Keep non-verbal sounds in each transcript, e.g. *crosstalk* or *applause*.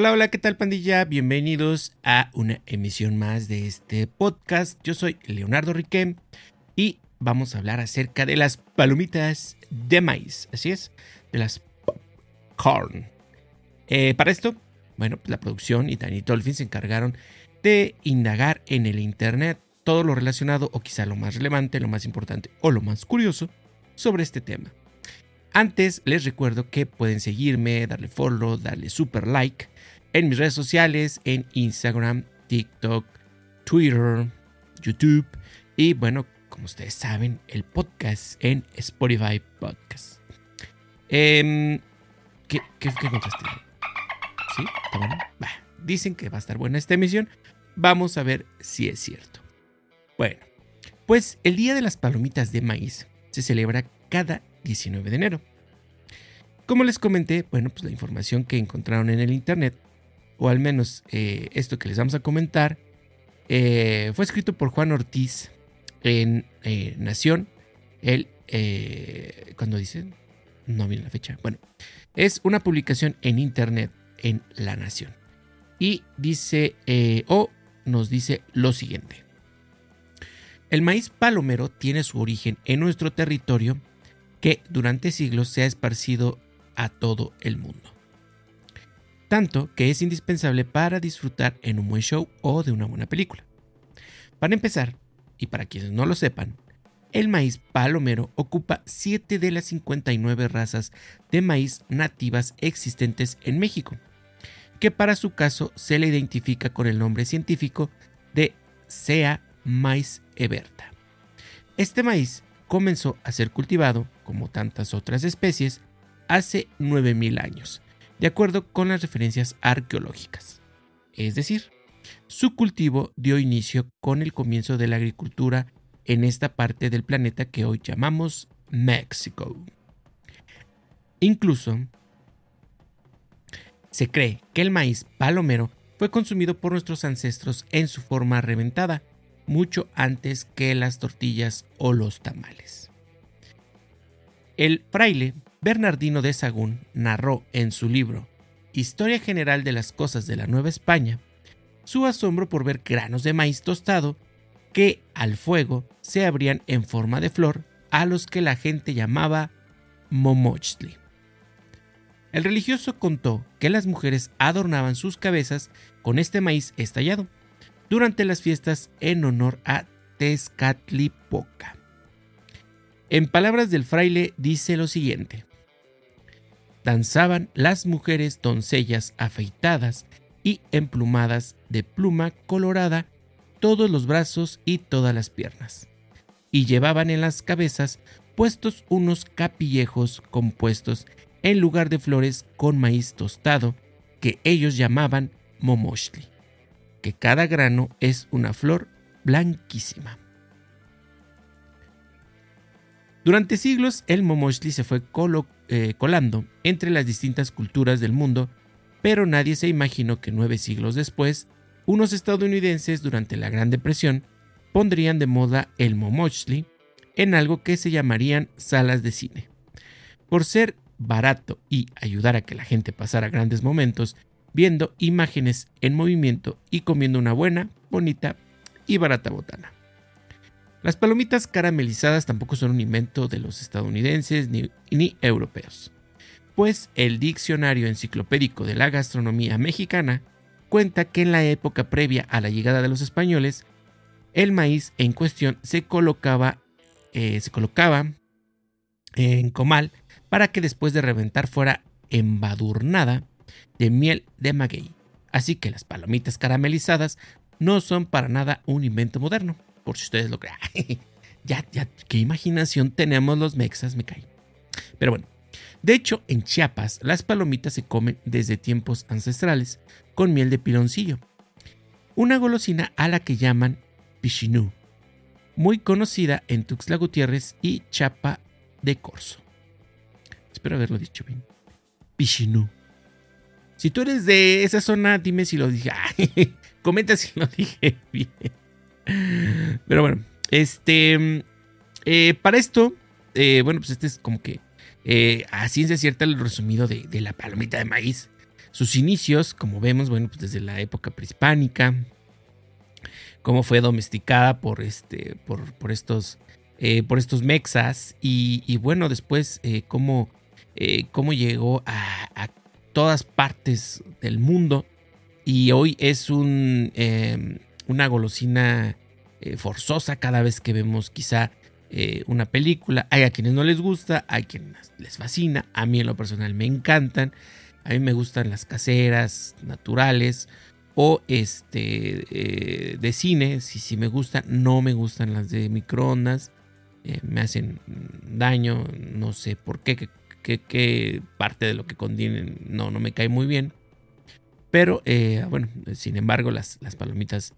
Hola, hola, ¿qué tal pandilla? Bienvenidos a una emisión más de este podcast. Yo soy Leonardo Riquem y vamos a hablar acerca de las palomitas de maíz. Así es, de las popcorn. Eh, para esto, bueno, pues la producción y Danny Dolphin se encargaron de indagar en el internet todo lo relacionado o quizá lo más relevante, lo más importante o lo más curioso sobre este tema. Antes les recuerdo que pueden seguirme, darle follow, darle super like en mis redes sociales, en Instagram, TikTok, Twitter, YouTube y bueno, como ustedes saben, el podcast en Spotify Podcast. Em, ¿qué, qué, ¿Qué contaste? ¿Sí? ¿Está bueno? dicen que va a estar buena esta emisión. Vamos a ver si es cierto. Bueno, pues el Día de las Palomitas de Maíz se celebra cada 19 de enero. Como les comenté, bueno, pues la información que encontraron en el internet, o al menos eh, esto que les vamos a comentar, eh, fue escrito por Juan Ortiz en eh, Nación. Él, cuando dicen, no viene la fecha. Bueno, es una publicación en internet en La Nación. Y dice, o nos dice lo siguiente. El maíz palomero tiene su origen en nuestro territorio que durante siglos se ha esparcido a todo el mundo. Tanto que es indispensable para disfrutar en un buen show o de una buena película. Para empezar, y para quienes no lo sepan, el maíz palomero ocupa 7 de las 59 razas de maíz nativas existentes en México, que para su caso se le identifica con el nombre científico de Sea maíz eberta. Este maíz comenzó a ser cultivado, como tantas otras especies, hace 9.000 años, de acuerdo con las referencias arqueológicas. Es decir, su cultivo dio inicio con el comienzo de la agricultura en esta parte del planeta que hoy llamamos México. Incluso, se cree que el maíz palomero fue consumido por nuestros ancestros en su forma reventada, mucho antes que las tortillas o los tamales. El fraile Bernardino de Sagún narró en su libro Historia General de las Cosas de la Nueva España su asombro por ver granos de maíz tostado que al fuego se abrían en forma de flor a los que la gente llamaba momochli. El religioso contó que las mujeres adornaban sus cabezas con este maíz estallado durante las fiestas en honor a Tezcatlipoca. En palabras del fraile dice lo siguiente. Danzaban las mujeres doncellas afeitadas y emplumadas de pluma colorada todos los brazos y todas las piernas, y llevaban en las cabezas puestos unos capillejos compuestos en lugar de flores con maíz tostado que ellos llamaban momoshli que cada grano es una flor blanquísima. Durante siglos el momoshli se fue eh, colando entre las distintas culturas del mundo, pero nadie se imaginó que nueve siglos después, unos estadounidenses durante la Gran Depresión pondrían de moda el momoshli en algo que se llamarían salas de cine. Por ser barato y ayudar a que la gente pasara grandes momentos viendo imágenes en movimiento y comiendo una buena, bonita y barata botana. Las palomitas caramelizadas tampoco son un invento de los estadounidenses ni, europeos, pues el diccionario enciclopédico de la gastronomía mexicana cuenta que en la época previa a la llegada de los españoles, el maíz en cuestión se colocaba, eh, se colocaba en comal para que después de reventar fuera embadurnada de miel de maguey. Así que las palomitas caramelizadas no son para nada un invento moderno, por si ustedes lo creen. *laughs* ya, ya, qué imaginación tenemos los mexas, me cae. Pero bueno, de hecho, en Chiapas las palomitas se comen desde tiempos ancestrales con miel de piloncillo, una golosina a la que llaman pichinú, muy conocida en Tuxtla Gutiérrez y Chapa de Corzo. Espero haberlo dicho bien. Pichinú. Si tú eres de esa zona, dime si lo dije. *laughs* comenta si lo dije bien. Pero bueno, este. Eh, para esto, eh, bueno, pues este es como que eh, a ciencia cierta el resumido de, la palomita de maíz. sus inicios, como vemos, bueno, pues desde la época prehispánica, cómo fue domesticada por, este, por, por estos, eh, por estos mexas y, bueno, después cómo, cómo, llegó a, todas partes del mundo y hoy es un, una golosina forzosa cada vez que vemos quizá una película. Hay a quienes no les gusta, hay quienes les fascina, a mí en lo personal me encantan. A mí me gustan las caseras, naturales o este eh, de cine, si, si me gustan, no me gustan las de microondas, eh, me hacen daño, no sé por qué, qué, parte de lo que contienen no, no me cae muy bien. Pero eh, bueno, sin embargo, las, las palomitas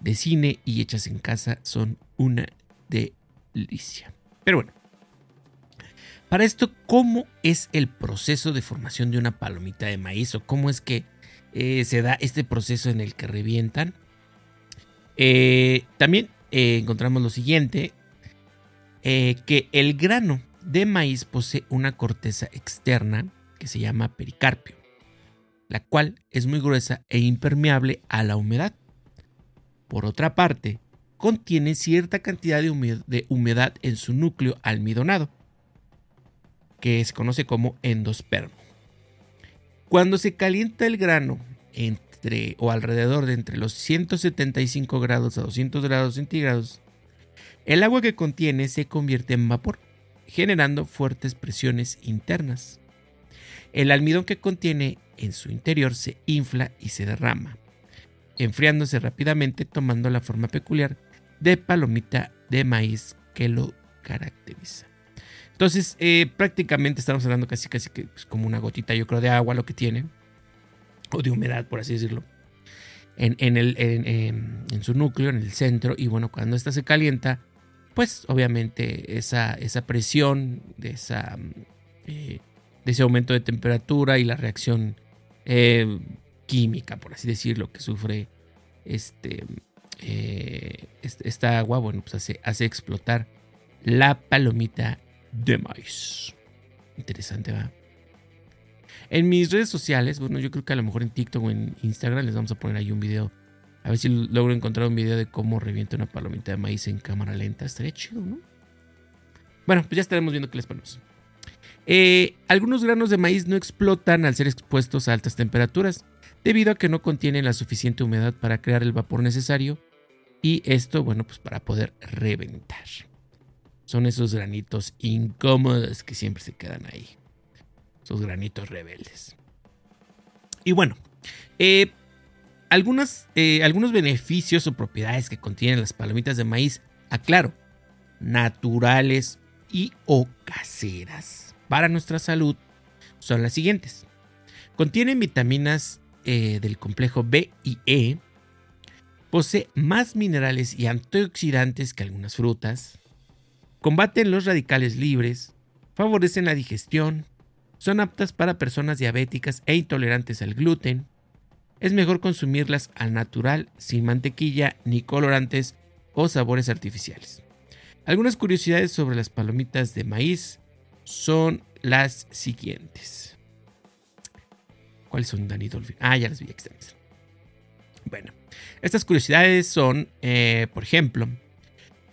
de cine y hechas en casa son una delicia. Pero bueno, para esto, ¿cómo es el proceso de formación de una palomita de maíz o cómo es que eh, se da este proceso en el que revientan? Eh, también eh, encontramos lo siguiente, que el grano de maíz posee una corteza externa que se llama pericarpio, la cual es muy gruesa e impermeable a la humedad. Por otra parte, contiene cierta cantidad de humedad en su núcleo almidonado que se conoce como endospermo. Cuando se calienta el grano entre o alrededor de entre los 175 grados a 200 grados centígrados, el agua que contiene se convierte en vapor, generando fuertes presiones internas. El almidón que contiene en su interior se infla y se derrama, enfriándose rápidamente tomando la forma peculiar de palomita de maíz que lo caracteriza. Entonces, eh, prácticamente estamos hablando casi, casi que pues, como una gotita, yo creo, de agua lo que tiene, o de humedad, por así decirlo, en, el, en, su núcleo, en el centro. Y bueno, cuando esta se calienta, pues obviamente esa, esa presión de, esa, eh, de ese aumento de temperatura y la reacción eh, química, por así decirlo, que sufre este, esta agua, bueno, pues hace, hace explotar la palomita de maíz. Interesante, va. En mis redes sociales, bueno, yo creo que a lo mejor en TikTok o en Instagram les vamos a poner ahí un video. A ver si logro encontrar un video de cómo revienta una palomita de maíz en cámara lenta. Estaría chido, ¿no? Bueno, pues ya estaremos viendo qué les ponemos. Eh, algunos granos de maíz no explotan al ser expuestos a altas temperaturas, debido a que no contienen la suficiente humedad para crear el vapor necesario. Y esto, bueno, pues para poder reventar. Son esos granitos incómodos que siempre se quedan ahí. Esos granitos rebeldes. Y bueno, eh, algunas, eh, algunos beneficios o propiedades que contienen las palomitas de maíz, aclaro, naturales y o caseras para nuestra salud son las siguientes. Contienen vitaminas eh, del complejo B y E, posee más minerales y antioxidantes que algunas frutas, Combaten los radicales libres, favorecen la digestión, son aptas para personas diabéticas e intolerantes al gluten. Es mejor consumirlas al natural, sin mantequilla ni colorantes o sabores artificiales. Algunas curiosidades sobre las palomitas de maíz son las siguientes. ¿Cuáles son, Dani Dolphin? Ah, ya las vi extensas. Bueno, estas curiosidades son, eh, por ejemplo,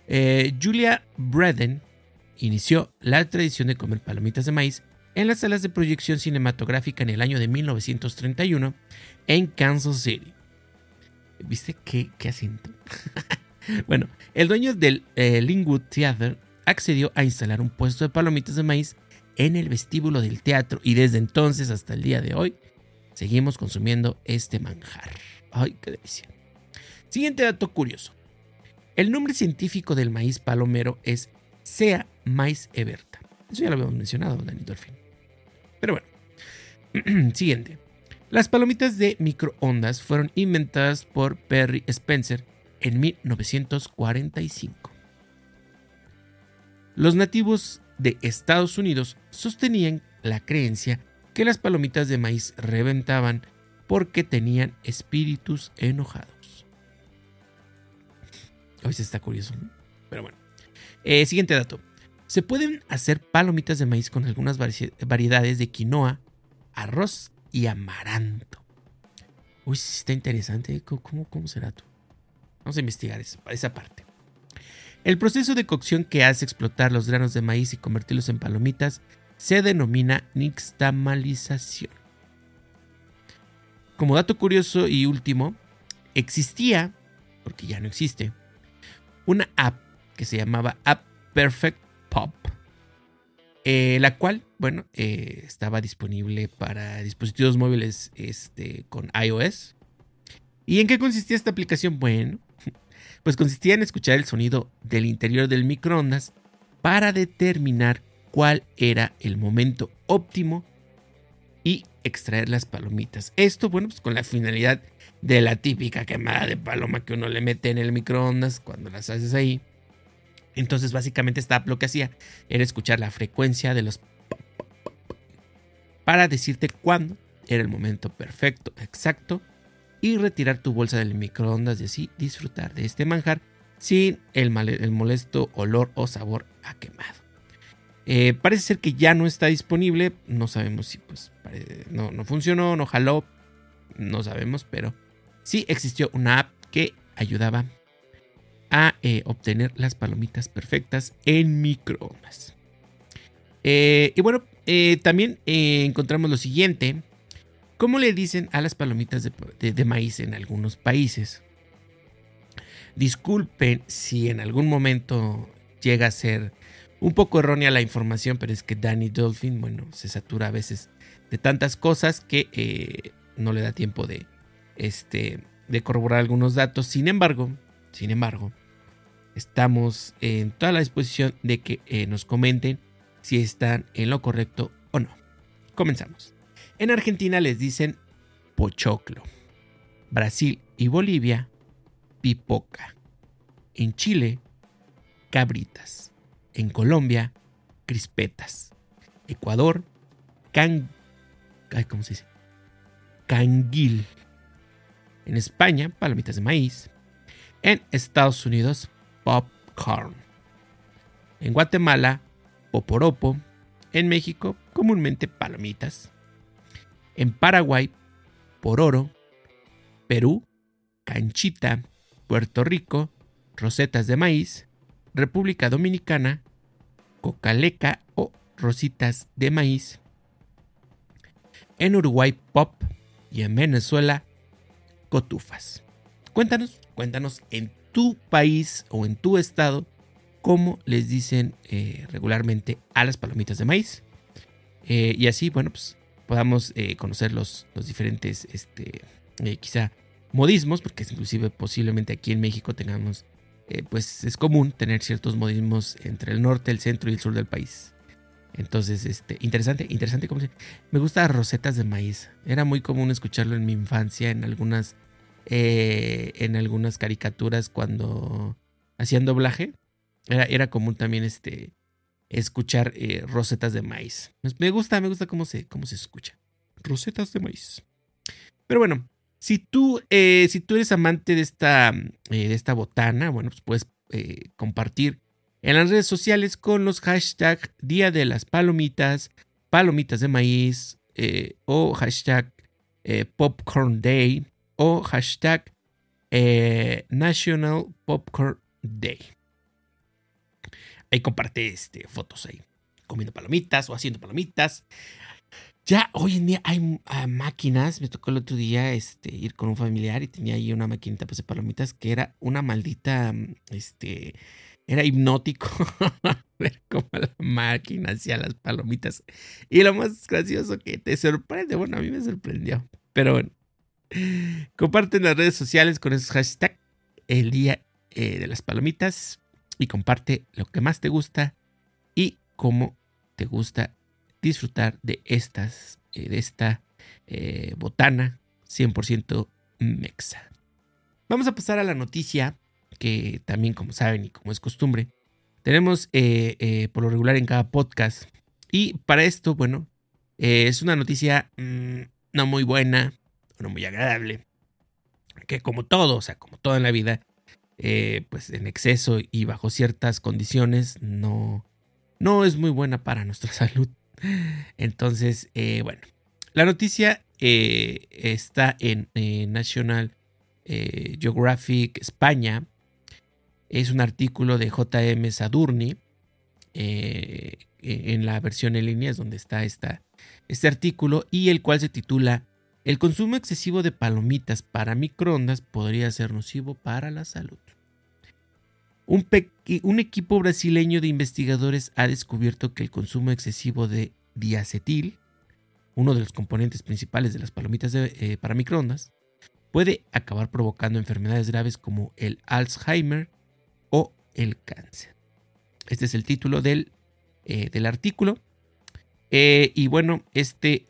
eh, Julia Braden inició la tradición de comer palomitas de maíz en las salas de proyección cinematográfica en el año de 1931 en Kansas City. ¿Viste qué, qué asiento? *laughs* bueno, el dueño del eh, Linwood Theater accedió a instalar un puesto de palomitas de maíz en el vestíbulo del teatro y desde entonces hasta el día de hoy seguimos consumiendo este manjar. ¡Ay, qué delicia! Siguiente dato curioso. El nombre científico del maíz palomero es Sea maíz everta. Eso ya lo habíamos mencionado, Dani Dolphin. Pero bueno, *clears throat* siguiente. Las palomitas de microondas fueron inventadas por Perry Spencer en 1945. Los nativos de Estados Unidos sostenían la creencia que las palomitas de maíz reventaban porque tenían espíritus enojados. Hoy se está curioso, pero bueno. Eh, siguiente dato. Se pueden hacer palomitas de maíz con algunas variedades de quinoa, arroz y amaranto. Uy, está interesante. ¿Cómo, cómo, será tú? Vamos a investigar esa parte. El proceso de cocción que hace explotar los granos de maíz y convertirlos en palomitas se denomina nixtamalización. Como dato curioso y último, existía, porque ya no existe, una app que se llamaba App Perfect Pop, eh, la cual, bueno, eh, estaba disponible para dispositivos móviles este, con iOS. ¿Y en qué consistía esta aplicación? Bueno, pues consistía en escuchar el sonido del interior del microondas para determinar cuál era el momento óptimo y extraer las palomitas. Esto, bueno, pues con la finalidad de la típica quemada de paloma que uno le mete en el microondas cuando las haces ahí. Entonces, básicamente, esta lo que hacía era escuchar la frecuencia de los para decirte cuándo era el momento perfecto, exacto, y retirar tu bolsa del microondas y así disfrutar de este manjar sin el, molesto olor o sabor a quemado. Eh, parece ser que ya no está disponible. No sabemos si pues no, no funcionó, no jaló. No sabemos, pero sí existió una app que ayudaba a eh, obtener las palomitas perfectas en microondas. Eh, y bueno, también encontramos lo siguiente. ¿Cómo le dicen a las palomitas de maíz en algunos países? Disculpen si en algún momento llega a ser un poco errónea la información, pero es que Danny Dolphin, bueno, se satura a veces de tantas cosas que eh, no le da tiempo de, este, de corroborar algunos datos. Sin embargo, sin embargo, estamos en toda la disposición de que eh, nos comenten si están en lo correcto o no. Comenzamos. En Argentina les dicen pochoclo. Brasil y Bolivia, pipoca. En Chile, cabritas en Colombia, crispetas. Ecuador, can... ¿cómo se dice? Canguil. En España, palomitas de maíz. En Estados Unidos, popcorn. En Guatemala, poporopo. En México, comúnmente palomitas. En Paraguay, pororo. Perú, canchita. Puerto Rico, rosetas de maíz. República Dominicana, cocaleca o rositas de maíz. En Uruguay, pop. Y en Venezuela, cotufas. Cuéntanos, cuéntanos en tu país o en tu estado cómo les dicen eh, regularmente a las palomitas de maíz. Eh, y así, bueno, pues podamos eh, conocer los, los diferentes, este, quizá modismos, porque inclusive posiblemente aquí en México tengamos eh, pues es común tener ciertos modismos entre el norte, el centro y el sur del país. Entonces, este, interesante, interesante cómo se... Me gusta rosetas de maíz. Era muy común escucharlo en mi infancia, en algunas, eh, en algunas caricaturas cuando hacían doblaje. Era, era común también este, escuchar eh, rosetas de maíz. Me gusta, me gusta cómo se, cómo se escucha. Rosetas de maíz. Pero bueno, si tú, eh, si tú eres amante de esta, eh, de esta botana, bueno, pues puedes eh, compartir en las redes sociales con los hashtags Día de las Palomitas, Palomitas de Maíz, o hashtag Popcorn Day, o hashtag National Popcorn Day. Ahí comparte este, fotos ahí, comiendo palomitas o haciendo palomitas. Ya hoy en día hay ah, máquinas. Me tocó el otro día este, ir con un familiar y tenía ahí una maquinita pues, de palomitas que era una maldita. Este. Era hipnótico *laughs* ver cómo la máquina hacía las palomitas. Y lo más gracioso que te sorprende. Bueno, a mí me sorprendió. Pero bueno. Comparten las redes sociales con esos hashtags el día eh, de las palomitas. Y comparte lo que más te gusta y cómo te gusta disfrutar de estas, eh, de esta eh, botana 100% mexa. Vamos a pasar a la noticia que también, como saben y como es costumbre, tenemos eh, por lo regular en cada podcast. Y para esto, bueno, es una noticia mm, no muy buena, no muy agradable, que como todo, o sea, como todo en la vida, pues en exceso y bajo ciertas condiciones no, no es muy buena para nuestra *laughs* salud. Entonces, eh, bueno, la noticia eh, está en National eh, Geographic España. Es un artículo de JM Sadurni. En la versión en línea es donde está esta, este artículo y el cual se titula El consumo excesivo de palomitas para microondas podría ser nocivo para la salud. Un, equipo brasileño de investigadores ha descubierto que el consumo excesivo de diacetil, uno de los componentes principales de las palomitas eh, para microondas, puede acabar provocando enfermedades graves como el Alzheimer o el cáncer. Este es el título del, eh, del artículo. Eh, y bueno, este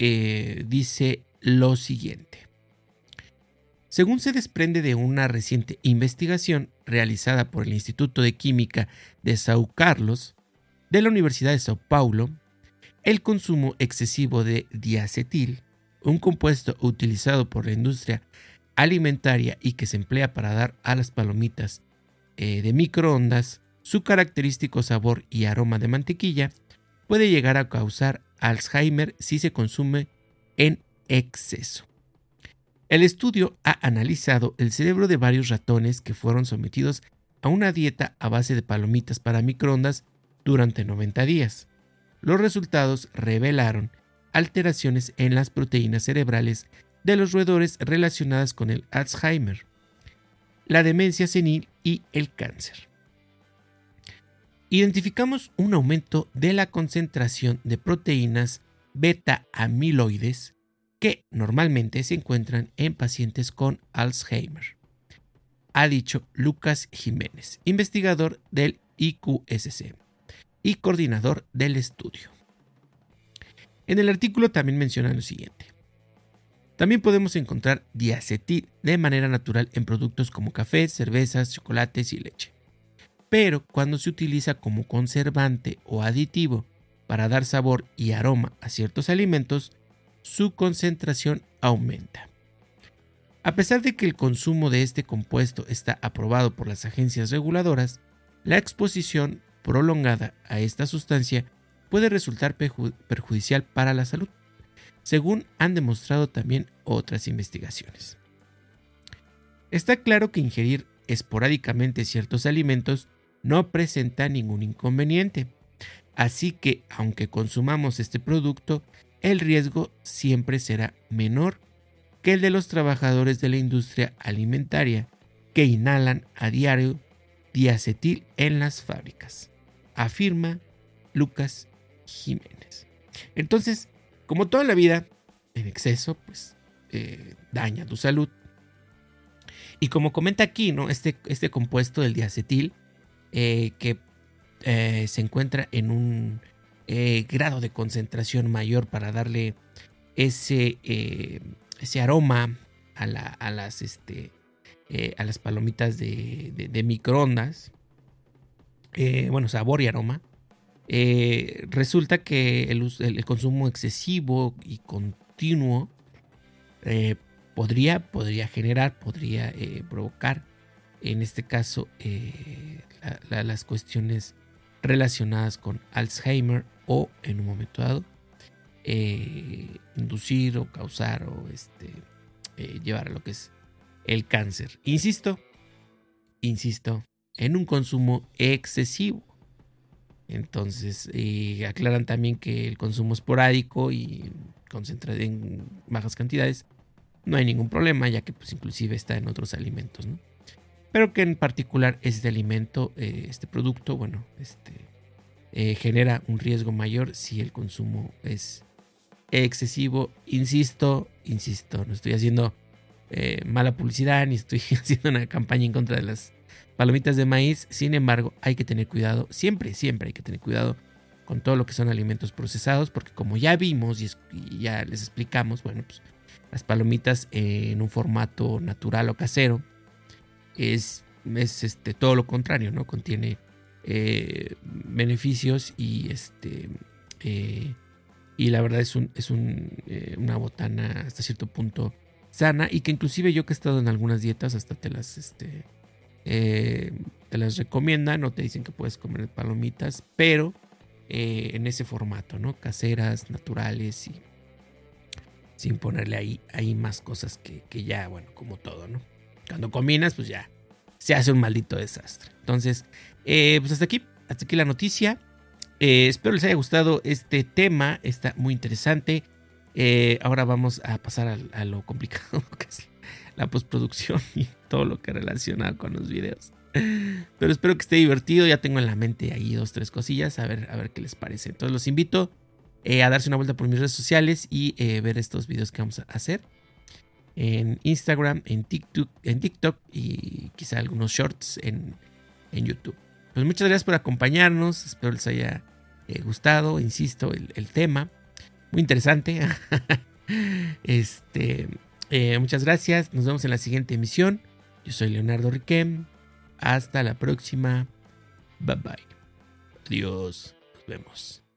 dice lo siguiente. Según se desprende de una reciente investigación realizada por el Instituto de Química de São Carlos de la Universidad de Sao Paulo, el consumo excesivo de diacetil, un compuesto utilizado por la industria alimentaria y que se emplea para dar a las palomitas eh, de microondas su característico sabor y aroma de mantequilla, puede llegar a causar Alzheimer si se consume en exceso. El estudio ha analizado el cerebro de varios ratones que fueron sometidos a una dieta a base de palomitas para microondas durante 90 días. Los resultados revelaron alteraciones en las proteínas cerebrales de los roedores relacionadas con el Alzheimer, la demencia senil y el cáncer. Identificamos un aumento de la concentración de proteínas beta amiloides que normalmente se encuentran en pacientes con Alzheimer, ha dicho Lucas Jiménez, investigador del IQSC y coordinador del estudio. En el artículo también menciona lo siguiente. También podemos encontrar diacetil de manera natural en productos como café, cervezas, chocolates y leche. Pero cuando se utiliza como conservante o aditivo para dar sabor y aroma a ciertos alimentos, su concentración aumenta. A pesar de que el consumo de este compuesto está aprobado por las agencias reguladoras, la exposición prolongada a esta sustancia puede resultar perjudicial para la salud según han demostrado también otras investigaciones. Está claro que ingerir esporádicamente ciertos alimentos no presenta ningún inconveniente, así que aunque consumamos este producto, el riesgo siempre será menor que el de los trabajadores de la industria alimentaria que inhalan a diario diacetil en las fábricas, afirma Lucas Jiménez. Entonces, como toda la vida, en exceso, pues eh, daña tu salud. Y como comenta aquí, ¿no? Este, este compuesto del diacetil, eh, que eh, se encuentra en un grado de concentración mayor para darle ese, ese aroma a, las, este, a las palomitas de microondas. bueno, sabor y aroma. Eh, resulta que el, consumo excesivo y continuo eh, podría, podría generar, podría eh, provocar, en este caso, las cuestiones relacionadas con Alzheimer o en un momento dado inducir o causar o este, llevar a lo que es el cáncer. Insisto, insisto, en un consumo excesivo. Entonces, aclaran también que el consumo esporádico y concentrado en bajas cantidades no hay ningún problema, ya que pues inclusive está en otros alimentos, ¿no? Pero que en particular este alimento, eh, este producto, bueno, este, eh, genera un riesgo mayor si el consumo es excesivo. Insisto, insisto, no estoy haciendo eh, mala publicidad ni estoy *laughs* haciendo una campaña en contra de las palomitas de maíz. Sin embargo, hay que tener cuidado, siempre, siempre hay que tener cuidado con todo lo que son alimentos procesados, porque como ya vimos y, ya les explicamos, bueno, pues las palomitas en un formato natural o casero es, es este, todo lo contrario, ¿no? Contiene eh, beneficios y este eh, y la verdad es un, es un, eh, una botana hasta cierto punto sana y que inclusive yo que he estado en algunas dietas hasta te las este, eh, te las te dicen que puedes comer palomitas, pero en ese formato, ¿no? Caseras, naturales y, sin ponerle ahí, ahí más cosas que, que ya, bueno, como todo, ¿no? Cuando combinas, pues ya se hace un maldito desastre. Entonces, eh, pues hasta aquí, hasta aquí la noticia. Eh, espero les haya gustado este tema, está muy interesante. Eh, ahora vamos a pasar a, lo complicado *laughs* que es la postproducción *laughs* y todo lo que relaciona con los videos. Pero espero que esté divertido. Ya tengo en la mente ahí dos, tres cosillas. A ver, a ver qué les parece. Entonces los invito a darse una vuelta por mis redes sociales y ver estos videos que vamos a hacer en Instagram, en TikTok, en TikTok y quizá algunos shorts en, en YouTube. Pues muchas gracias por acompañarnos, espero les haya eh, gustado, insisto, el, tema. Muy interesante. *laughs* este, eh, muchas gracias, nos vemos en la siguiente emisión. Yo soy Leonardo Riquem. Hasta la próxima. Bye bye. Adiós. Nos vemos.